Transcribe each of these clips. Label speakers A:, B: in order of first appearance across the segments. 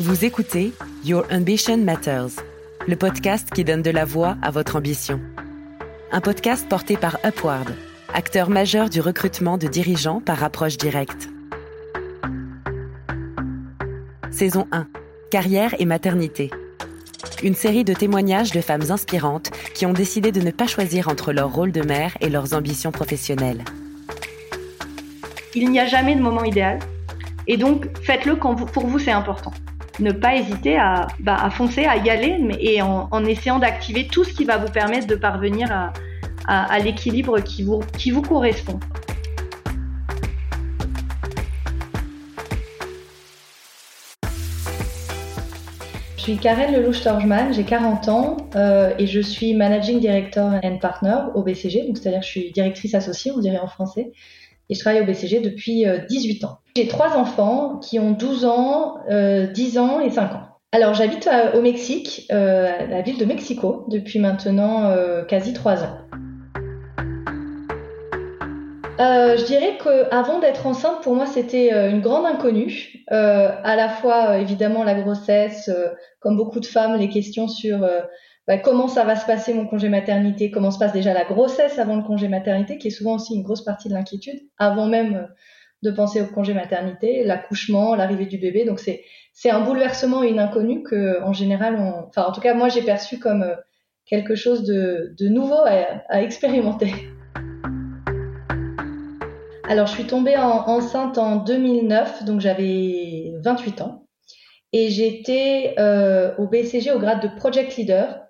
A: Vous écoutez Your Ambition Matters, le podcast qui donne de la voix à votre ambition. Un podcast porté par Upward, acteur majeur du recrutement de dirigeants par approche directe. Saison 1. Carrière et maternité. Une série de témoignages de femmes inspirantes qui ont décidé de ne pas choisir entre leur rôle de mère et leurs ambitions professionnelles.
B: Il n'y a jamais de moment idéal. Et donc, faites-le quand pour vous c'est important ne pas hésiter à, bah, à, foncer, à y aller, mais, et en, essayant d'activer tout ce qui va vous permettre de parvenir à, l'équilibre qui vous, correspond. Je suis Karen Lelouch-Torgman, j'ai 40 ans euh, et je suis Managing Director and Partner au BCG, c'est-à-dire je suis directrice associée, on dirait en français, et je travaille au BCG depuis 18 euh, ans. J'ai trois enfants qui ont 12 ans, euh, 10 ans et 5 ans. Alors j'habite euh, au Mexique, euh, la ville de Mexico, depuis maintenant euh, quasi 3 ans. Euh, je dirais qu'avant d'être enceinte, pour moi, c'était une grande inconnue. à la fois, évidemment, la grossesse, comme beaucoup de femmes, les questions sur bah, comment ça va se passer mon congé maternité, comment se passe déjà la grossesse avant le congé maternité, qui est souvent aussi une grosse partie de l'inquiétude, avant même euh, de penser au congé maternité, l'accouchement, l'arrivée du bébé. Donc c'est c'est un bouleversement une inconnue que en général, enfin en tout cas moi j'ai perçu comme euh, quelque chose de, de nouveau à, expérimenter. Alors je suis tombée en, enceinte en 2009, donc j'avais 28 ans et j'étais euh, au BCG au grade de project leader.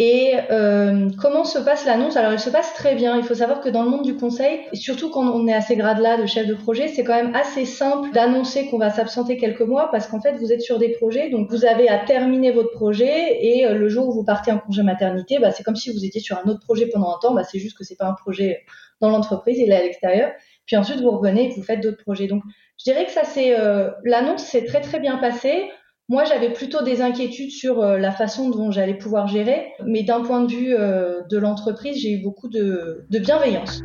B: Et euh, comment se passe l'annonce? Alors, elle se passe très bien. Il faut savoir que dans le monde du conseil, et surtout quand on est à ces grades-là de chef de projet, c'est quand même assez simple d'annoncer qu'on va s'absenter quelques mois parce qu'en fait, vous êtes sur des projets, donc vous avez à terminer votre projet et euh, le jour où vous partez en congé maternité, bah, c'est comme si vous étiez sur un autre projet pendant un temps. Bah, c'est juste que c'est pas un projet dans l'entreprise, il est à l'extérieur. Puis ensuite, vous revenez et vous faites d'autres projets. Donc, je dirais que ça, c'est euh, l'annonce s'est très très bien passée. Moi, j'avais plutôt des inquiétudes sur euh, la façon dont j'allais pouvoir gérer, mais d'un point de vue euh, de l'entreprise, j'ai eu beaucoup de, bienveillance.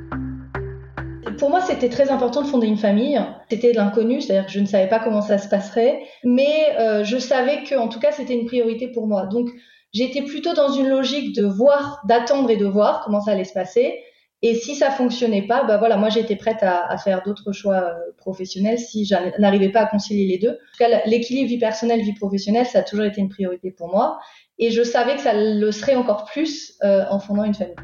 B: Pour moi, c'était très important de fonder une famille. C'était de l'inconnu, c'est-à-dire que je ne savais pas comment ça se passerait, mais euh, je savais que, en tout cas, c'était une priorité pour moi. Donc, j'étais plutôt dans une logique de voir, d'attendre et de voir comment ça allait se passer. Et si ça fonctionnait pas, bah voilà, moi j'étais prête à, à faire d'autres choix euh, professionnels si je n'arrivais pas à concilier les deux. En tout cas, l'équilibre vie personnelle vie professionnelle, ça a toujours été une priorité pour moi, et je savais que ça le serait encore plus euh, en fondant une famille.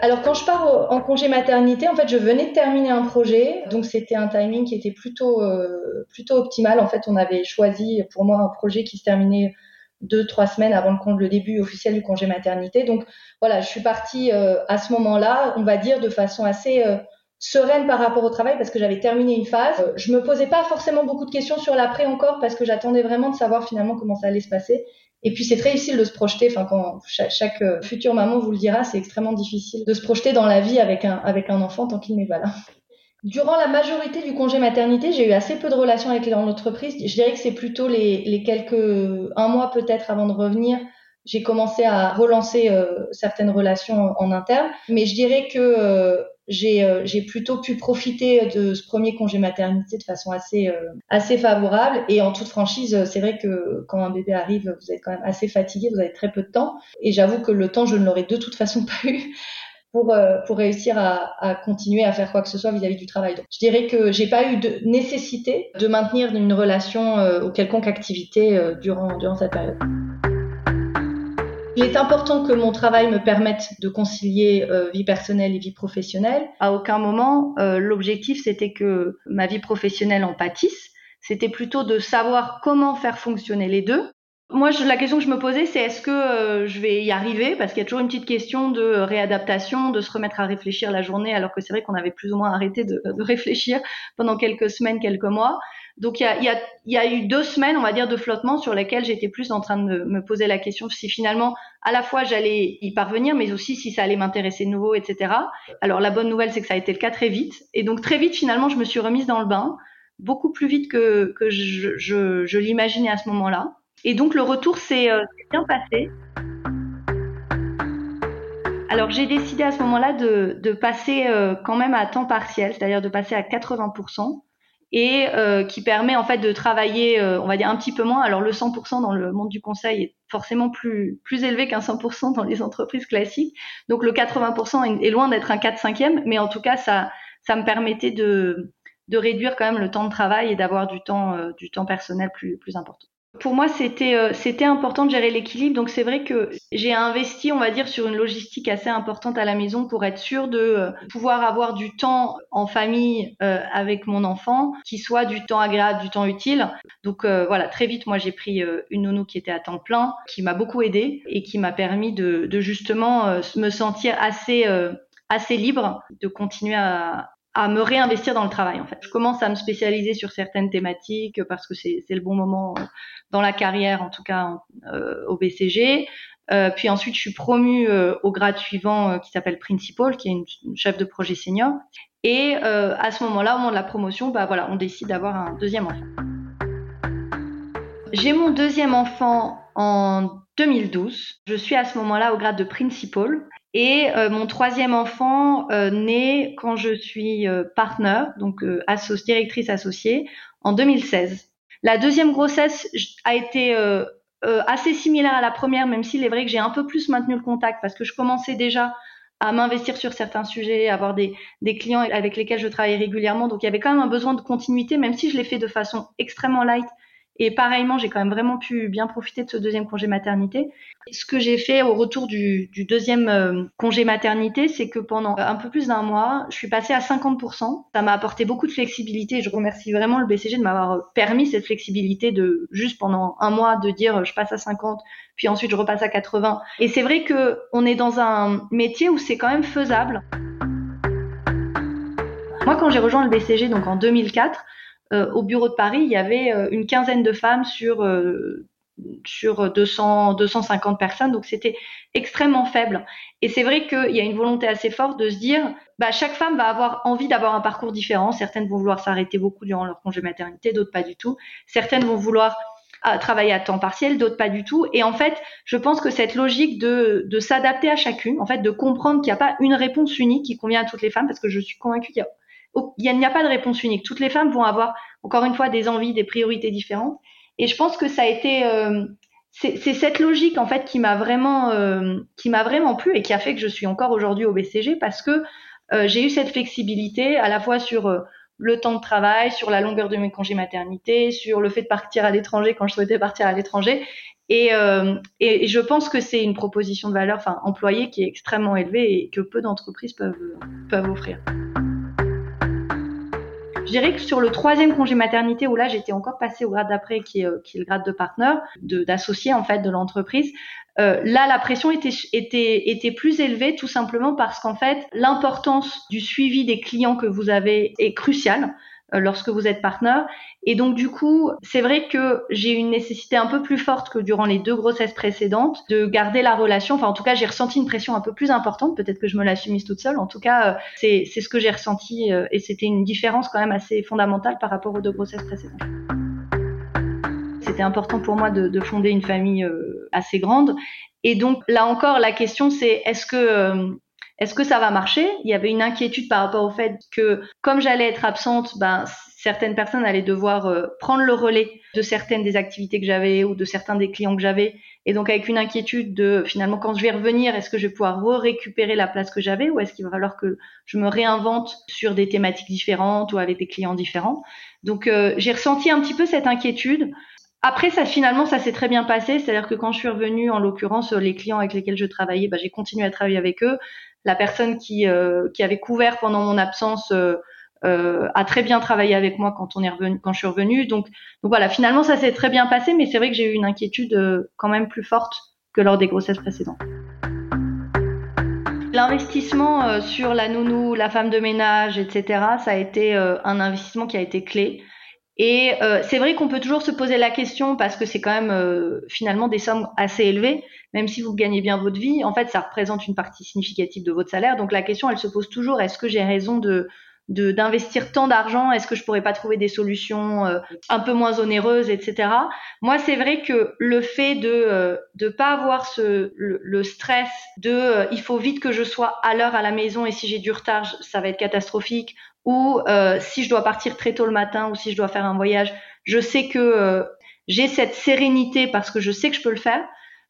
B: Alors quand je pars en congé maternité, en fait, je venais de terminer un projet, donc c'était un timing qui était plutôt euh, plutôt optimal. En fait, on avait choisi pour moi un projet qui se terminait deux, trois semaines avant le, début officiel du congé maternité. Donc voilà, je suis partie euh, à ce moment-là, on va dire de façon assez euh, sereine par rapport au travail parce que j'avais terminé une phase. Euh, je me posais pas forcément beaucoup de questions sur l'après encore parce que j'attendais vraiment de savoir finalement comment ça allait se passer. Et puis c'est très difficile de se projeter. Enfin, quand chaque, chaque euh, future maman vous le dira, c'est extrêmement difficile de se projeter dans la vie avec un avec un enfant tant qu'il n'est pas là. Durant la majorité du congé maternité, j'ai eu assez peu de relations avec l'entreprise. Je dirais que c'est plutôt les, les, quelques un mois peut-être avant de revenir, j'ai commencé à relancer euh, certaines relations en, interne. Mais je dirais que euh, j'ai euh, plutôt pu profiter de ce premier congé maternité de façon assez euh, assez favorable. Et en toute franchise, c'est vrai que quand un bébé arrive, vous êtes quand même assez fatigué, vous avez très peu de temps. Et j'avoue que le temps, je ne l'aurais de toute façon pas eu pour, euh, pour réussir à, à, continuer à faire quoi que ce soit vis-à-vis -vis du travail. Je dirais que j'ai pas eu de nécessité de maintenir une relation euh, ou quelconque activité euh, durant, durant cette période. Il est important que mon travail me permette de concilier euh, vie personnelle et vie professionnelle. À aucun moment, euh, l'objectif c'était que ma vie professionnelle en pâtisse. C'était plutôt de savoir comment faire fonctionner les deux moi, je, la question que je me posais, c'est est-ce que euh, je vais y arriver? Parce qu'il y a toujours une petite question de réadaptation, de se remettre à réfléchir la journée, alors que c'est vrai qu'on avait plus ou moins arrêté de, de, réfléchir pendant quelques semaines, quelques mois. Donc, il y, a, y a, y a, eu deux semaines, on va dire, de flottement sur lesquelles j'étais plus en train de me poser la question si finalement, à la fois, j'allais y parvenir, mais aussi si ça allait m'intéresser de nouveau, etc. Alors, la bonne nouvelle, c'est que ça a été le cas très vite. Et donc, très vite, finalement, je me suis remise dans le bain, beaucoup plus vite que, que je, je, je l'imaginais à ce moment-là. Et donc le retour s'est euh, bien passé. Alors j'ai décidé à ce moment-là de, de passer euh, quand même à temps partiel, c'est-à-dire de passer à 80%. et euh, qui permet en fait de travailler, euh, on va dire un petit peu moins. Alors le 100% dans le monde du conseil est forcément plus plus élevé qu'un 100% dans les entreprises classiques. Donc le 80% est loin d'être un 4 5 e mais en tout cas ça ça me permettait de de réduire quand même le temps de travail et d'avoir du temps euh, du temps personnel plus plus important pour moi, c'était euh, c'était important de gérer l'équilibre. Donc c'est vrai que j'ai investi, on va dire, sur une logistique assez importante à la maison pour être sûr de euh, pouvoir avoir du temps en famille euh, avec mon enfant, qui soit du temps agréable, du temps utile. Donc voilà, très vite, moi j'ai pris une nounou qui était à temps plein, qui m'a beaucoup aidée et qui m'a permis de, justement me sentir assez libre de continuer à, à me réinvestir dans le travail en fait. Je commence à me spécialiser sur certaines thématiques parce que c'est le bon moment euh, dans la carrière en tout cas euh, au BCG. Euh, puis ensuite je suis promue euh, au grade suivant qui s'appelle principal qui est une, chef de projet senior. Et à ce moment-là, au moment de la promotion, bah voilà, on décide d'avoir un deuxième enfant. J'ai mon deuxième enfant en 2012. Je suis à ce moment-là au grade de principal et euh, mon troisième enfant euh, naît quand je suis euh, partner, donc euh, directrice associée, en 2016. La deuxième grossesse a été assez similaire à la première, même s'il est vrai que j'ai un peu plus maintenu le contact parce que je commençais déjà à m'investir sur certains sujets, avoir des, des clients avec lesquels je travaille régulièrement. Donc il y avait quand même un besoin de continuité, même si je l'ai fait de façon extrêmement light et pareillement, j'ai quand même vraiment pu bien profiter de ce deuxième congé maternité. Ce que j'ai fait au retour du, du deuxième euh, congé maternité, c'est que pendant un peu plus d'un mois, je suis passée à 50%. Ça m'a apporté beaucoup de flexibilité. Je remercie vraiment le BCG de m'avoir permis cette flexibilité de juste pendant un mois de dire je passe à 50, puis ensuite je repasse à 80. Et c'est vrai que on est dans un métier où c'est quand même faisable. Moi, quand j'ai rejoint le BCG, donc en 2004, euh, au bureau de Paris, il y avait euh, une quinzaine de femmes sur euh, sur 200, 250 personnes, donc c'était extrêmement faible. Et c'est vrai qu'il y a une volonté assez forte de se dire, bah, chaque femme va avoir envie d'avoir un parcours différent. Certaines vont vouloir s'arrêter beaucoup durant leur congé maternité, d'autres pas du tout. Certaines vont vouloir travailler à temps partiel, d'autres pas du tout. Et en fait, je pense que cette logique de, de s'adapter à chacune, en fait, de comprendre qu'il n'y a pas une réponse unique qui convient à toutes les femmes, parce que je suis convaincue qu'il y a il n'y a pas de réponse unique. Toutes les femmes vont avoir, encore une fois, des envies, des priorités différentes. Et je pense que ça a été, euh, c'est cette logique en fait qui m'a vraiment, euh, qui m'a vraiment plu et qui a fait que je suis encore aujourd'hui au BCG parce que euh, j'ai eu cette flexibilité à la fois sur le temps de travail, sur la longueur de mes congés maternité, sur le fait de partir à l'étranger quand je souhaitais partir à l'étranger. Et, et, je pense que c'est une proposition de valeur, enfin employée, qui est extrêmement élevée et que peu d'entreprises peuvent peuvent offrir. Dirais que sur le troisième congé maternité, où là j'étais encore passée au grade d'après, qui est, euh, le grade de partenaire, d'associé en fait de l'entreprise, euh, là, la pression était plus élevée tout simplement parce qu'en fait, l'importance du suivi des clients que vous avez est cruciale. Euh, lorsque vous êtes partenaire. Et donc du coup, c'est vrai que j'ai une nécessité un peu plus forte que durant les deux grossesses précédentes de garder la relation. Enfin, en tout cas, j'ai ressenti une pression un peu plus importante. Peut-être que je me suis toute seule. En tout cas, euh, c'est c'est ce que j'ai ressenti euh, et c'était une différence quand même assez fondamentale par rapport aux deux grossesses précédentes. C'était important pour moi de, de fonder une famille assez grande. Et donc là encore, la question c'est est-ce que est-ce que ça va marcher? Il y avait une inquiétude par rapport au fait que comme j'allais être absente, ben certaines personnes allaient devoir euh, prendre le relais de certaines des activités que j'avais ou de certains des clients que j'avais. Et donc avec une inquiétude de finalement quand je vais revenir, est-ce que je vais pouvoir récupérer la place que j'avais ou est-ce qu'il va falloir que je me réinvente sur des thématiques différentes ou avec des clients différents? Donc euh, j'ai ressenti un petit peu cette inquiétude. Après, ça finalement, ça s'est très bien passé. C'est-à-dire que quand je suis revenue, en l'occurrence, les clients avec lesquels je travaillais, bah, j'ai continué à travailler avec eux la personne qui, euh, qui avait couvert pendant mon absence euh, euh, a très bien travaillé avec moi quand on est revenu, quand je suis revenue. Donc, donc voilà, finalement ça s'est très bien passé, mais c'est vrai que j'ai eu une inquiétude quand même plus forte que lors des grossesses précédentes. L'investissement sur la nounou, la femme de ménage, etc., ça a été un investissement qui a été clé. Et euh, c'est vrai qu'on peut toujours se poser la question parce que c'est quand même euh, finalement des sommes assez élevées, même si vous gagnez bien votre vie, en fait ça représente une partie significative de votre salaire. Donc la question elle se pose toujours est-ce que j'ai raison de d'investir tant d'argent? Est-ce que je pourrais pas trouver des solutions euh, un peu moins onéreuses, etc. Moi, c'est vrai que le fait de euh, de pas avoir ce le, stress de il faut vite que je sois à l'heure à la maison et si j'ai du retard, ça va être catastrophique ou euh, si je dois partir très tôt le matin ou si je dois faire un voyage, je sais que euh, j'ai cette sérénité parce que je sais que je peux le faire.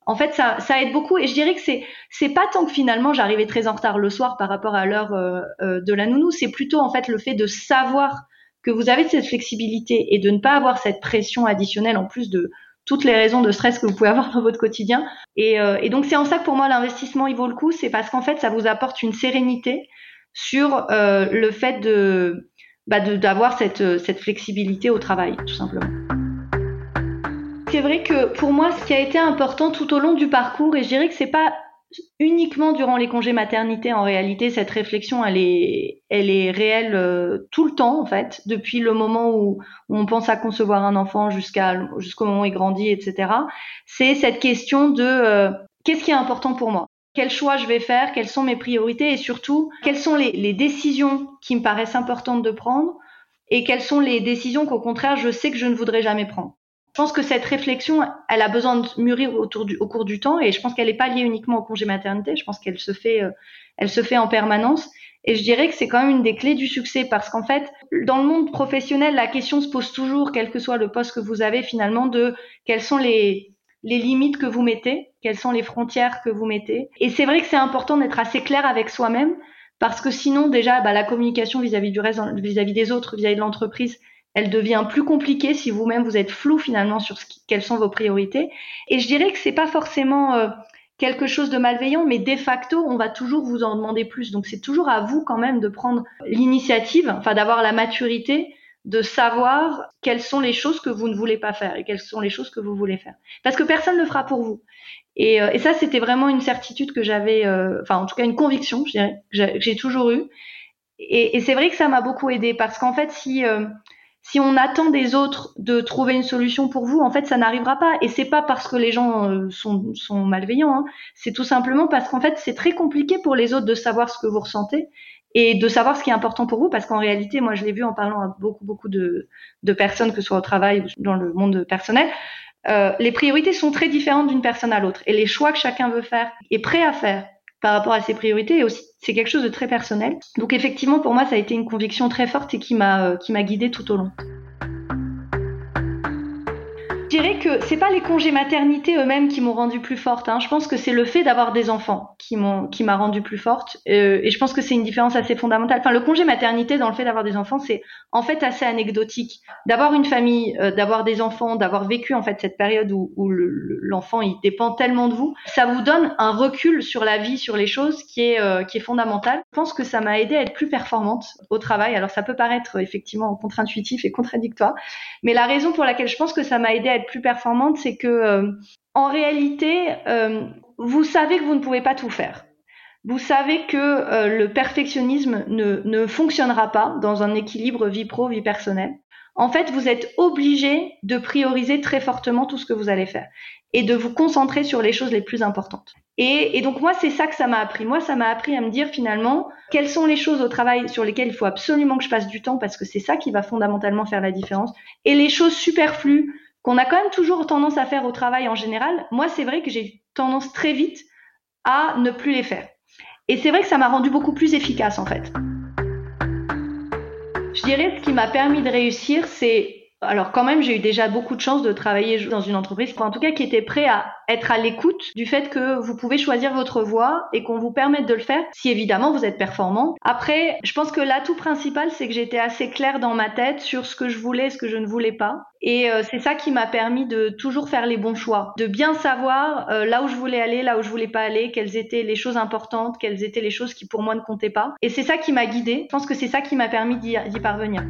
B: En fait, ça, ça aide beaucoup et je dirais que c'est c'est pas tant que finalement j'arrivais très en retard le soir par rapport à l'heure euh, de la nounou, c'est plutôt en fait le fait de savoir que vous avez cette flexibilité et de ne pas avoir cette pression additionnelle en plus de toutes les raisons de stress que vous pouvez avoir dans votre quotidien. Et, et donc c'est en ça que pour moi l'investissement il vaut le coup, c'est parce qu'en fait ça vous apporte une sérénité sur euh, le fait de bah, d'avoir cette, cette flexibilité au travail, tout simplement. C'est vrai que pour moi, ce qui a été important tout au long du parcours, et je dirais que c'est pas uniquement durant les congés maternité, en réalité, cette réflexion, elle est, elle est réelle euh, tout le temps, en fait, depuis le moment où, où on pense à concevoir un enfant jusqu'à jusqu'au moment où il grandit, etc. C'est cette question de euh, qu'est-ce qui est important pour moi? Quel choix je vais faire, quelles sont mes priorités et surtout quelles sont les, décisions qui me paraissent importantes de prendre et quelles sont les décisions qu'au contraire je sais que je ne voudrais jamais prendre. Je pense que cette réflexion, elle a besoin de mûrir autour du, au cours du temps et je pense qu'elle n'est pas liée uniquement au congé maternité. Je pense qu'elle se fait, euh, elle se fait en permanence. Et je dirais que c'est quand même une des clés du succès parce qu'en fait, dans le monde professionnel, la question se pose toujours, quel que soit le poste que vous avez finalement, de quels sont les, les limites que vous mettez, quelles sont les frontières que vous mettez. Et c'est vrai que c'est important d'être assez clair avec soi-même parce que sinon déjà bah, la communication vis-à-vis du reste, vis-à-vis des autres, vis-à-vis de l'entreprise, elle devient plus compliquée si vous-même vous êtes flou finalement sur ce quelles sont vos priorités. Et je dirais que c'est pas forcément euh, quelque chose de malveillant, mais de facto, on va toujours vous en demander plus. Donc c'est toujours à vous quand même de prendre l'initiative, enfin d'avoir la maturité de savoir quelles sont les choses que vous ne voulez pas faire et quelles sont les choses que vous voulez faire. Parce que personne ne le fera pour vous. Et, euh, et ça, c'était vraiment une certitude que j'avais, euh, enfin en tout cas une conviction, je dirais, que j'ai toujours eu. Et, et c'est vrai que ça m'a beaucoup aidé parce qu'en fait, si euh, si on attend des autres de trouver une solution pour vous, en fait, ça n'arrivera pas. Et c'est pas parce que les gens sont, sont malveillants. Hein. C'est tout simplement parce qu'en fait, c'est très compliqué pour les autres de savoir ce que vous ressentez et de savoir ce qui est important pour vous, parce qu'en réalité, moi, je l'ai vu en parlant à beaucoup, beaucoup de, personnes, que ce soit au travail ou dans le monde personnel, euh, les priorités sont très différentes d'une personne à l'autre, et les choix que chacun veut faire est prêt à faire par rapport à ses priorités, aussi, c'est quelque chose de très personnel. Donc effectivement, pour moi, ça a été une conviction très forte et qui m'a euh, qui m'a guidée tout au long. Dirais que c'est pas les congés maternité eux-mêmes qui m'ont rendue plus forte. Hein. Je pense que c'est le fait d'avoir des enfants qui m'a rendue plus forte. Euh, et je pense que c'est une différence assez fondamentale. Enfin, le congé maternité dans le fait d'avoir des enfants, c'est en fait assez anecdotique. D'avoir une famille, euh, d'avoir des enfants, d'avoir vécu en fait cette période où, l'enfant il dépend tellement de vous, ça vous donne un recul sur la vie, sur les choses qui est euh, qui est fondamental. Je pense que ça m'a aidé à être plus performante au travail. Alors ça peut paraître effectivement contre-intuitif et contradictoire, mais la raison pour laquelle je pense que ça m'a aidé à plus performante, c'est que euh, en réalité, euh, vous savez que vous ne pouvez pas tout faire. Vous savez que euh, le perfectionnisme ne, ne fonctionnera pas dans un équilibre vie pro, vie personnelle. En fait, vous êtes obligé de prioriser très fortement tout ce que vous allez faire et de vous concentrer sur les choses les plus importantes. Et, et donc moi, c'est ça que ça m'a appris. Moi, ça m'a appris à me dire finalement quelles sont les choses au travail sur lesquelles il faut absolument que je passe du temps parce que c'est ça qui va fondamentalement faire la différence. Et les choses superflues qu'on a quand même toujours tendance à faire au travail en général, moi c'est vrai que j'ai tendance très vite à ne plus les faire. Et c'est vrai que ça m'a rendu beaucoup plus efficace en fait. Je dirais ce qui m'a permis de réussir, c'est alors quand même, j'ai eu déjà beaucoup de chance de travailler dans une entreprise, en tout cas qui était prêt à être à l'écoute du fait que vous pouvez choisir votre voie et qu'on vous permette de le faire si évidemment vous êtes performant. Après, je pense que l'atout principal, c'est que j'étais assez claire dans ma tête sur ce que je voulais et ce que je ne voulais pas. Et euh, c'est ça qui m'a permis de toujours faire les bons choix, de bien savoir euh, là où je voulais aller, là où je voulais pas aller, quelles étaient les choses importantes, quelles étaient les choses qui pour moi ne comptaient pas. Et c'est ça qui m'a guidée. Je pense que c'est ça qui m'a permis d'y parvenir.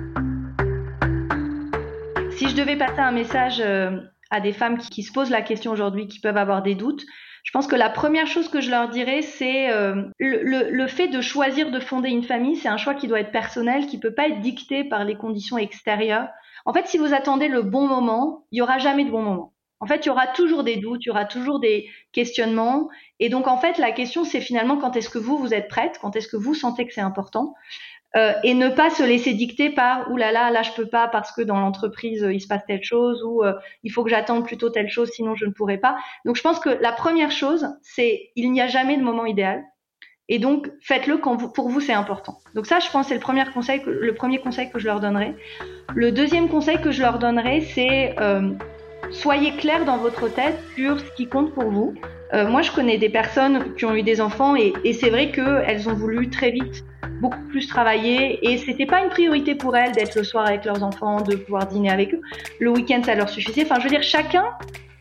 B: Si je devais passer un message euh, à des femmes qui, se posent la question aujourd'hui, qui peuvent avoir des doutes, je pense que la première chose que je leur dirais, c'est euh, le, fait de choisir de fonder une famille, c'est un choix qui doit être personnel, qui peut pas être dicté par les conditions extérieures. En fait, si vous attendez le bon moment, il y aura jamais de bon moment. En fait, il y aura toujours des doutes, il y aura toujours des questionnements. Et donc, en fait, la question, c'est finalement quand est-ce que vous, vous êtes prête, quand est-ce que vous sentez que c'est important? Euh, et ne pas se laisser dicter par Ouh là là, là je peux pas parce que dans l'entreprise il se passe telle chose ou euh, il faut que j'attende plutôt telle chose sinon je ne pourrai pas. Donc je pense que la première chose c'est il n'y a jamais de moment idéal Et donc, faites-le quand pour vous c'est important. Donc ça, je pense, c'est le premier conseil, que, le premier conseil que je leur donnerai. Le deuxième conseil que je leur donnerai, c'est euh, soyez clair dans votre tête sur ce qui compte pour vous. Euh, moi, je connais des personnes qui ont eu des enfants et, et c'est vrai qu'elles ont voulu très vite beaucoup plus travailler et c'était pas une priorité pour elles d'être le soir avec leurs enfants, de pouvoir dîner avec eux. Le week-end, ça leur suffisait. Enfin, je veux dire, chacun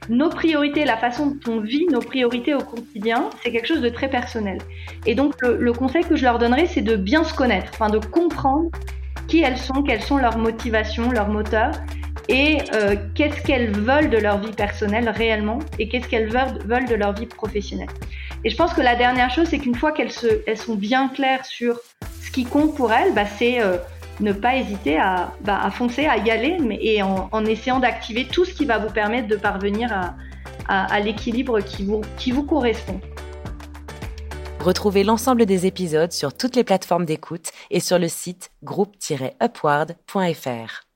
B: nos priorités, la façon dont on vit nos priorités au quotidien, c'est quelque chose de très personnel. Et donc le, conseil que je leur donnerais, c'est de bien se connaître, enfin de comprendre qui elles sont, quelles sont leurs motivations, leurs moteurs, et euh, qu'est-ce qu'elles veulent de leur vie personnelle réellement, et qu'est-ce qu'elles veulent, de leur vie professionnelle? Et je pense que la dernière chose, c'est qu'une fois qu'elles elles sont bien claires sur ce qui compte pour elles, bah, c'est euh, ne pas hésiter à, bah, foncer, à y aller, mais, en, essayant d'activer tout ce qui va vous permettre de parvenir à, l'équilibre qui vous, qui vous correspond.
A: Retrouvez l'ensemble des épisodes sur toutes les plateformes d'écoute et sur le site groupe-upward.fr.